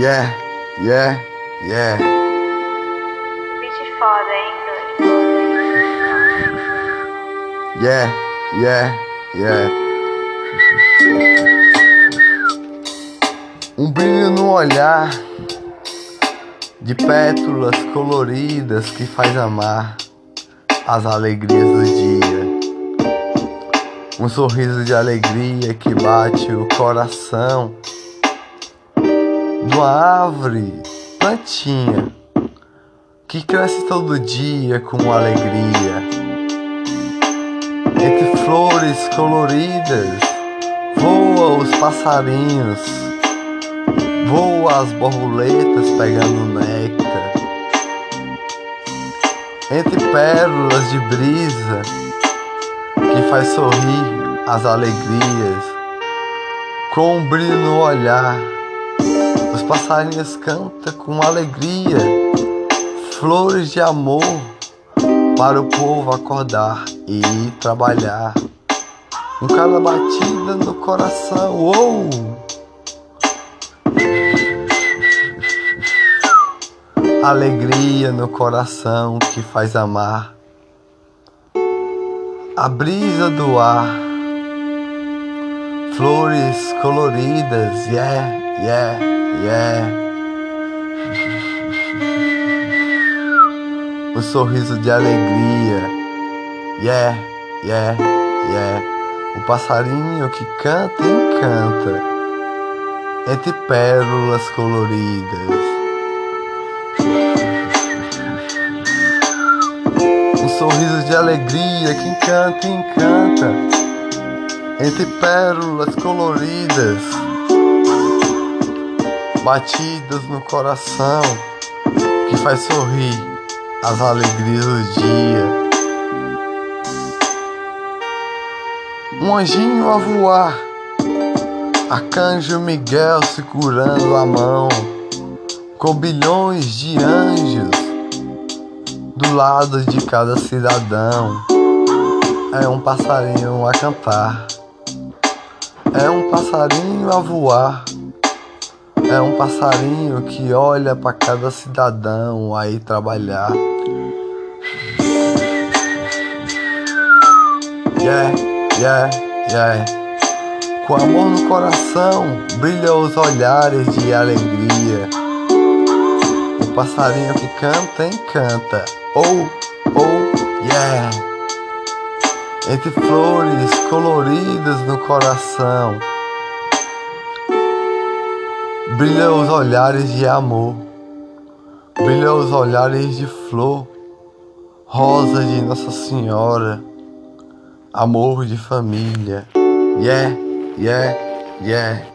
Yeah, yeah, yeah. Beat foda, hein? Yeah, yeah, yeah. Um brilho no olhar de pétalas coloridas que faz amar as alegrias do dia. Um sorriso de alegria que bate o coração uma árvore plantinha que cresce todo dia com alegria. Entre flores coloridas voam os passarinhos, voam as borboletas pegando néctar. Entre pérolas de brisa que faz sorrir as alegrias, com um brilho no olhar os passarinhos cantam com alegria, flores de amor para o povo acordar e ir trabalhar. Com cada batida no coração! Alegria no coração que faz amar. A brisa do ar, flores coloridas, yeah, yeah. Yeah. Um sorriso de alegria. Yeah, yeah, yeah. O passarinho que canta e encanta entre pérolas coloridas. Sorriso de alegria que encanta e encanta entre pérolas coloridas batidas no coração que faz sorrir as alegrias do dia. Um anjinho a voar, arcanjo Miguel segurando a mão, com bilhões de anjos do lado de cada cidadão. É um passarinho a cantar, é um passarinho a voar é um passarinho que olha para cada cidadão aí trabalhar. Yeah, yeah, yeah. Com amor no coração, brilham os olhares de alegria. O passarinho que canta, encanta. Oh, oh, yeah. Entre flores coloridas no coração Brilha os olhares de amor, brilha os olhares de flor, rosa de Nossa Senhora, amor de família. Yeah, yeah, yeah.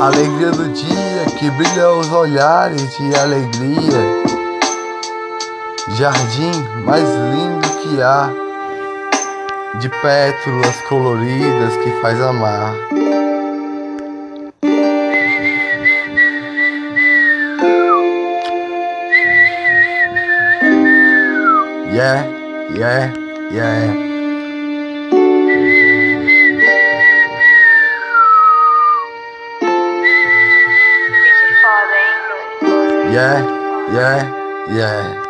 Alegria do dia que brilha os olhares de alegria jardim mais lindo que há, de pétalas coloridas que faz amar. Yeah, yeah, yeah. Yeah, yeah, yeah.